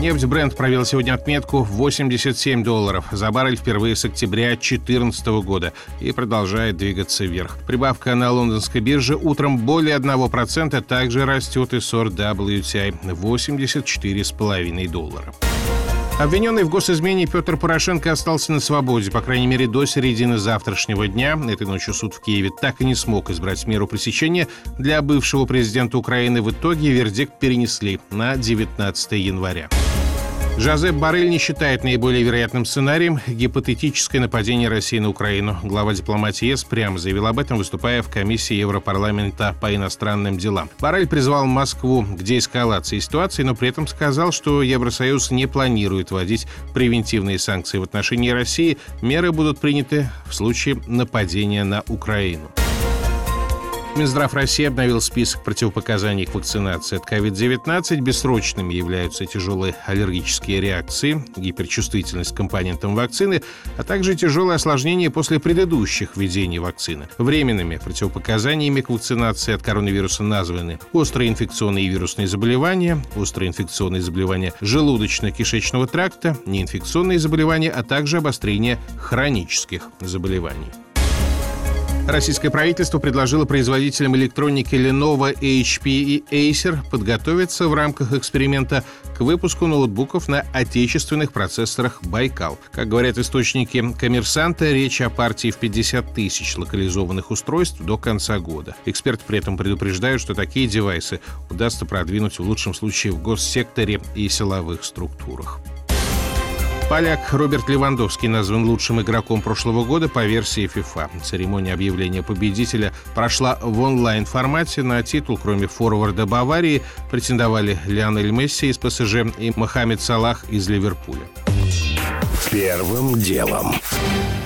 Нефть бренд провел сегодня отметку 87 долларов за баррель впервые с октября 2014 года и продолжает двигаться вверх. Прибавка на лондонской бирже утром более 1%, также растет и сорт WTI 84,5 доллара. Обвиненный в госизмене Петр Порошенко остался на свободе, по крайней мере, до середины завтрашнего дня. Этой ночью суд в Киеве так и не смог избрать меру пресечения для бывшего президента Украины. В итоге вердикт перенесли на 19 января. Жозеп Барель не считает наиболее вероятным сценарием гипотетическое нападение России на Украину. Глава дипломатии ЕС прямо заявил об этом, выступая в комиссии Европарламента по иностранным делам. Барель призвал Москву к деэскалации ситуации, но при этом сказал, что Евросоюз не планирует вводить превентивные санкции в отношении России. Меры будут приняты в случае нападения на Украину. Минздрав России обновил список противопоказаний к вакцинации от COVID-19. Бессрочными являются тяжелые аллергические реакции, гиперчувствительность к компонентам вакцины, а также тяжелые осложнения после предыдущих введений вакцины. Временными противопоказаниями к вакцинации от коронавируса названы острые инфекционные и вирусные заболевания, острые инфекционные заболевания желудочно-кишечного тракта, неинфекционные заболевания, а также обострение хронических заболеваний. Российское правительство предложило производителям электроники Lenovo, HP и Acer подготовиться в рамках эксперимента к выпуску ноутбуков на отечественных процессорах «Байкал». Как говорят источники коммерсанта, речь о партии в 50 тысяч локализованных устройств до конца года. Эксперты при этом предупреждают, что такие девайсы удастся продвинуть в лучшем случае в госсекторе и силовых структурах. Поляк Роберт Левандовский назван лучшим игроком прошлого года по версии FIFA. Церемония объявления победителя прошла в онлайн-формате. На титул, кроме форварда Баварии, претендовали Лионель Месси из ПСЖ и Мохаммед Салах из Ливерпуля. Первым делом.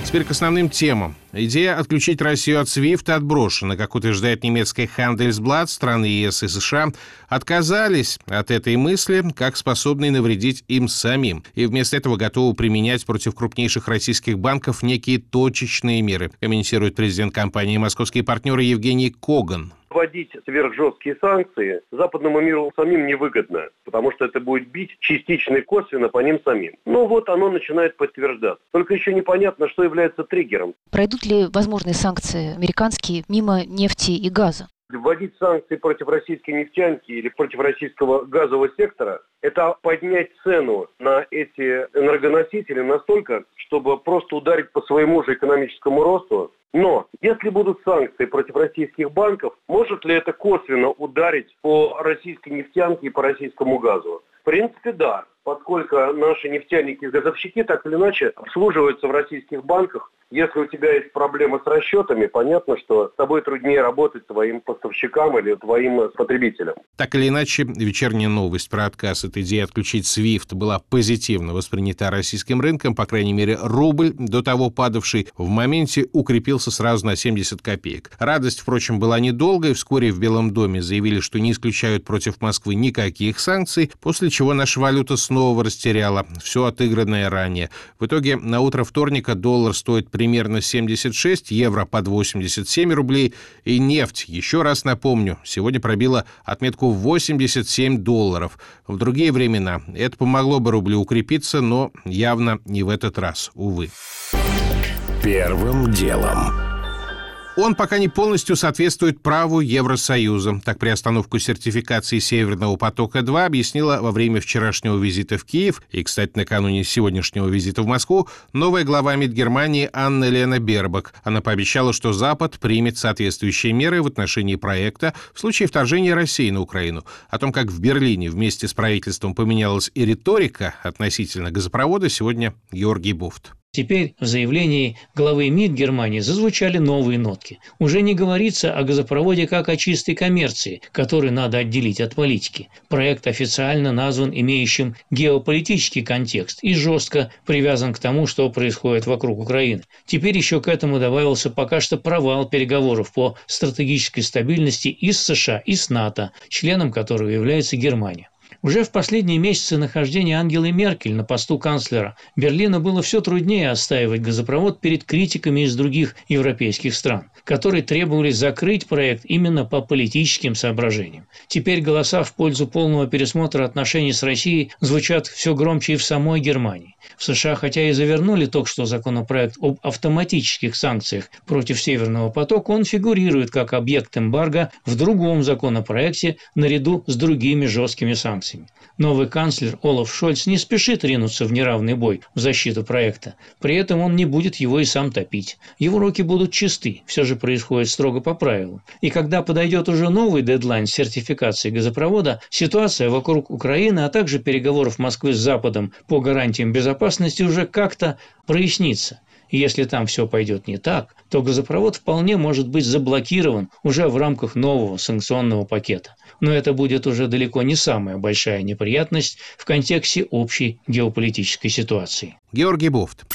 Теперь к основным темам. Идея отключить Россию от SWIFT отброшена. Как утверждает немецкая Handelsblatt, страны ЕС и США отказались от этой мысли, как способные навредить им самим. И вместо этого готовы применять против крупнейших российских банков некие точечные меры, комментирует президент компании «Московские партнеры» Евгений Коган вводить сверхжесткие санкции западному миру самим невыгодно, потому что это будет бить частично и косвенно по ним самим. Ну вот оно начинает подтверждаться. Только еще непонятно, что является триггером. Пройдут ли возможные санкции американские мимо нефти и газа? Вводить санкции против российской нефтянки или против российского газового сектора – это поднять цену на эти энергоносители настолько, чтобы просто ударить по своему же экономическому росту. Но если будут санкции против российских банков, может ли это косвенно ударить по российской нефтянке и по российскому газу? В принципе, да, поскольку наши нефтяники и газовщики так или иначе обслуживаются в российских банках, если у тебя есть проблемы с расчетами, понятно, что с тобой труднее работать твоим поставщикам или твоим потребителям. Так или иначе, вечерняя новость про отказ от идеи отключить SWIFT была позитивно воспринята российским рынком. По крайней мере, рубль, до того падавший, в моменте укрепился сразу на 70 копеек. Радость, впрочем, была недолгой. Вскоре в Белом доме заявили, что не исключают против Москвы никаких санкций, после чего наша валюта снова растеряла все отыгранное ранее. В итоге на утро вторника доллар стоит при примерно 76, евро под 87 рублей и нефть, еще раз напомню, сегодня пробила отметку 87 долларов. В другие времена это помогло бы рублю укрепиться, но явно не в этот раз, увы. Первым делом. Он пока не полностью соответствует праву Евросоюза. Так приостановку сертификации Северного потока-2 объяснила во время вчерашнего визита в Киев и, кстати, накануне сегодняшнего визита в Москву новая глава МИД Германии Анна Лена Бербак. Она пообещала, что Запад примет соответствующие меры в отношении проекта в случае вторжения России на Украину. О том, как в Берлине вместе с правительством поменялась и риторика относительно газопровода, сегодня Георгий Буфт. Теперь в заявлении главы МИД Германии зазвучали новые нотки. Уже не говорится о газопроводе как о чистой коммерции, которую надо отделить от политики. Проект официально назван имеющим геополитический контекст и жестко привязан к тому, что происходит вокруг Украины. Теперь еще к этому добавился пока что провал переговоров по стратегической стабильности и с США, и с НАТО, членом которого является Германия. Уже в последние месяцы нахождения Ангелы Меркель на посту канцлера Берлину было все труднее отстаивать газопровод перед критиками из других европейских стран, которые требовали закрыть проект именно по политическим соображениям. Теперь голоса в пользу полного пересмотра отношений с Россией звучат все громче и в самой Германии. В США хотя и завернули только что законопроект об автоматических санкциях против Северного потока, он фигурирует как объект эмбарго в другом законопроекте наряду с другими жесткими санкциями. Новый канцлер Олаф Шольц не спешит ринуться в неравный бой в защиту проекта. При этом он не будет его и сам топить. Его руки будут чисты, все же происходит строго по правилам. И когда подойдет уже новый дедлайн сертификации газопровода, ситуация вокруг Украины, а также переговоров Москвы с Западом по гарантиям безопасности уже как-то прояснится. И если там все пойдет не так, то газопровод вполне может быть заблокирован уже в рамках нового санкционного пакета. Но это будет уже далеко не самая большая неприятность в контексте общей геополитической ситуации. Георгий Буфт.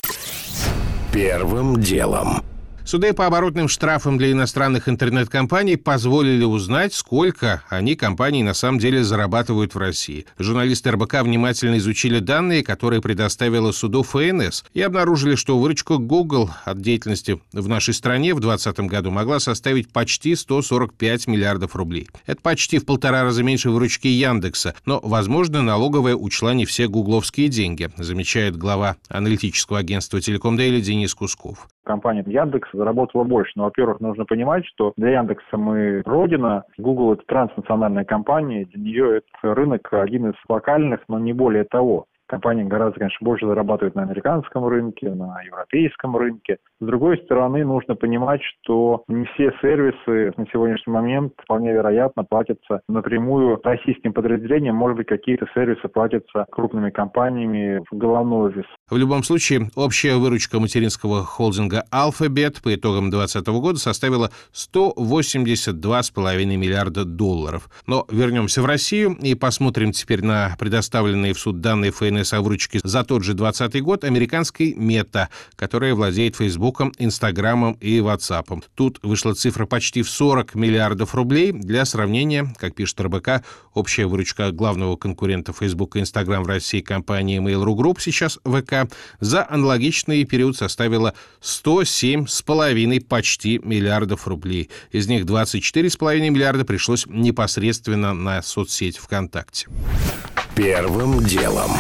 Первым делом. Суды по оборотным штрафам для иностранных интернет-компаний позволили узнать, сколько они, компании, на самом деле зарабатывают в России. Журналисты РБК внимательно изучили данные, которые предоставила суду ФНС, и обнаружили, что выручка Google от деятельности в нашей стране в 2020 году могла составить почти 145 миллиардов рублей. Это почти в полтора раза меньше выручки Яндекса, но, возможно, налоговая учла не все гугловские деньги, замечает глава аналитического агентства «Телеком Дейли» Денис Кусков компания Яндекс заработала больше. Но, во-первых, нужно понимать, что для Яндекса мы родина, Google это транснациональная компания, для нее это рынок один из локальных, но не более того. Компания гораздо, конечно, больше зарабатывает на американском рынке, на европейском рынке. С другой стороны, нужно понимать, что не все сервисы на сегодняшний момент вполне вероятно платятся напрямую российским подразделениям. Может быть, какие-то сервисы платятся крупными компаниями в головной офис. В любом случае, общая выручка материнского холдинга Alphabet по итогам 2020 года составила 182,5 миллиарда долларов. Но вернемся в Россию и посмотрим теперь на предоставленные в суд данные ФНС ежегодной совручки за тот же 2020 год американской Мета, которая владеет Фейсбуком, Инстаграмом и Ватсапом. Тут вышла цифра почти в 40 миллиардов рублей. Для сравнения, как пишет РБК, общая выручка главного конкурента Facebook и Instagram в России компании Mail.ru Group, сейчас ВК, за аналогичный период составила 107,5 почти миллиардов рублей. Из них 24,5 миллиарда пришлось непосредственно на соцсеть ВКонтакте. Первым делом.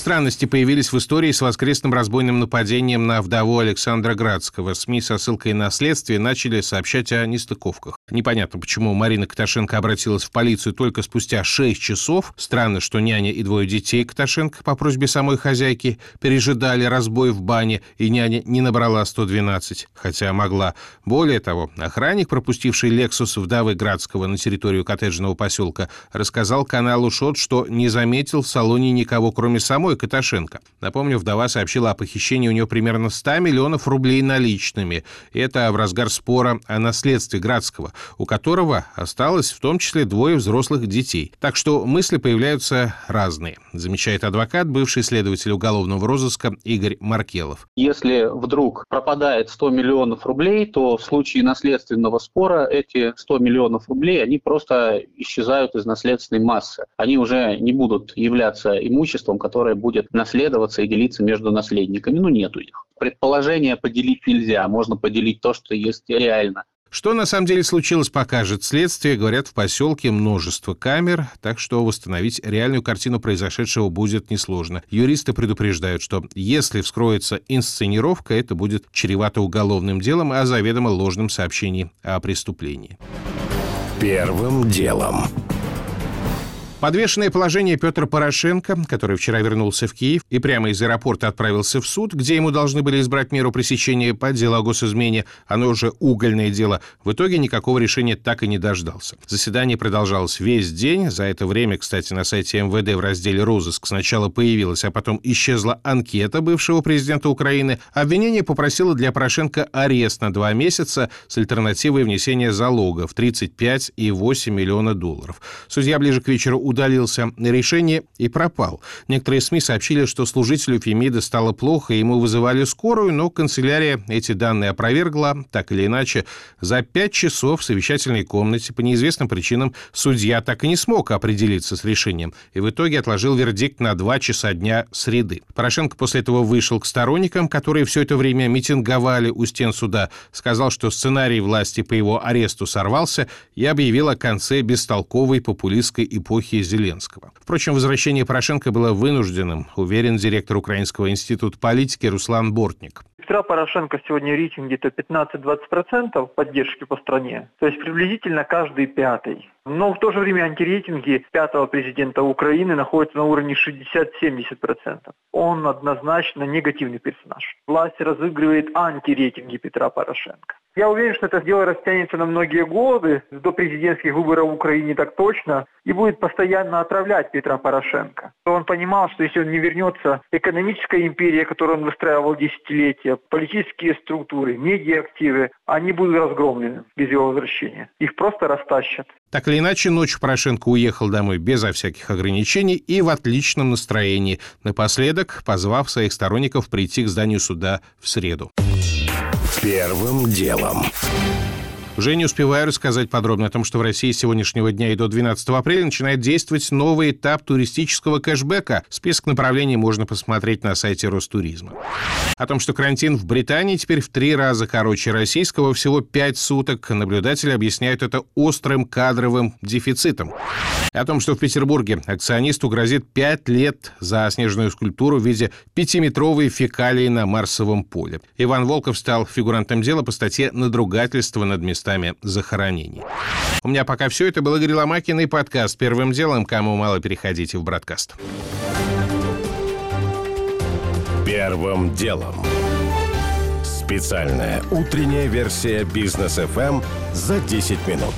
Странности появились в истории с воскресным разбойным нападением на вдову Александра Градского. СМИ со ссылкой на следствие начали сообщать о нестыковках. Непонятно, почему Марина Каташенко обратилась в полицию только спустя 6 часов. Странно, что няня и двое детей Каташенко по просьбе самой хозяйки пережидали разбой в бане, и няня не набрала 112, хотя могла. Более того, охранник, пропустивший «Лексус» вдовы Градского на территорию коттеджного поселка, рассказал каналу «Шот», что не заметил в салоне никого, кроме самой Каташенко. Напомню, вдова сообщила о похищении у нее примерно 100 миллионов рублей наличными. Это в разгар спора о наследстве Градского, у которого осталось в том числе двое взрослых детей. Так что мысли появляются разные, замечает адвокат, бывший следователь уголовного розыска Игорь Маркелов. Если вдруг пропадает 100 миллионов рублей, то в случае наследственного спора эти 100 миллионов рублей, они просто исчезают из наследственной массы. Они уже не будут являться имуществом, которое будет наследоваться и делиться между наследниками. Ну, нету их. Предположение поделить нельзя, можно поделить то, что есть реально. Что на самом деле случилось, покажет следствие. Говорят, в поселке множество камер, так что восстановить реальную картину произошедшего будет несложно. Юристы предупреждают, что если вскроется инсценировка, это будет чревато уголовным делом о заведомо ложном сообщении о преступлении. Первым делом. Подвешенное положение Петра Порошенко, который вчера вернулся в Киев и прямо из аэропорта отправился в суд, где ему должны были избрать меру пресечения по делу о госизмене, оно уже угольное дело, в итоге никакого решения так и не дождался. Заседание продолжалось весь день. За это время, кстати, на сайте МВД в разделе «Розыск» сначала появилась, а потом исчезла анкета бывшего президента Украины. Обвинение попросило для Порошенко арест на два месяца с альтернативой внесения залога в 35,8 миллиона долларов. Судья ближе к вечеру удалился. Решение и пропал. Некоторые СМИ сообщили, что служителю Фемида стало плохо, ему вызывали скорую, но канцелярия эти данные опровергла. Так или иначе, за пять часов в совещательной комнате по неизвестным причинам судья так и не смог определиться с решением и в итоге отложил вердикт на два часа дня среды. Порошенко после этого вышел к сторонникам, которые все это время митинговали у стен суда, сказал, что сценарий власти по его аресту сорвался и объявил о конце бестолковой популистской эпохи Зеленского. Впрочем, возвращение Порошенко было вынужденным, уверен директор Украинского института политики Руслан Бортник. Петра Порошенко сегодня рейтинг где-то 15-20% поддержки по стране, то есть приблизительно каждый пятый. Но в то же время антирейтинги пятого президента Украины находятся на уровне 60-70%. Он однозначно негативный персонаж. Власть разыгрывает антирейтинги Петра Порошенко. Я уверен, что это дело растянется на многие годы, до президентских выборов в Украине так точно, и будет постоянно отравлять Петра Порошенко. Он понимал, что если он не вернется, экономическая империя, которую он выстраивал десятилетия, политические структуры, медиа-активы, они будут разгромлены без его возвращения. Их просто растащат. Так или иначе, ночью Порошенко уехал домой безо всяких ограничений и в отличном настроении, напоследок позвав своих сторонников прийти к зданию суда в среду. Первым делом. Уже не успеваю рассказать подробно о том, что в России с сегодняшнего дня и до 12 апреля начинает действовать новый этап туристического кэшбэка. Список направлений можно посмотреть на сайте Ростуризма. О том, что карантин в Британии теперь в три раза короче российского, всего пять суток, наблюдатели объясняют это острым кадровым дефицитом. О том, что в Петербурге акционисту грозит пять лет за снежную скульптуру в виде пятиметровой фекалии на Марсовом поле. Иван Волков стал фигурантом дела по статье «Надругательство над местами местами захоронений. У меня пока все. Это был Игорь Ломакин и подкаст «Первым делом». Кому мало, переходите в «Бродкаст». Первым делом. Специальная утренняя версия «Бизнес-ФМ» за 10 минут.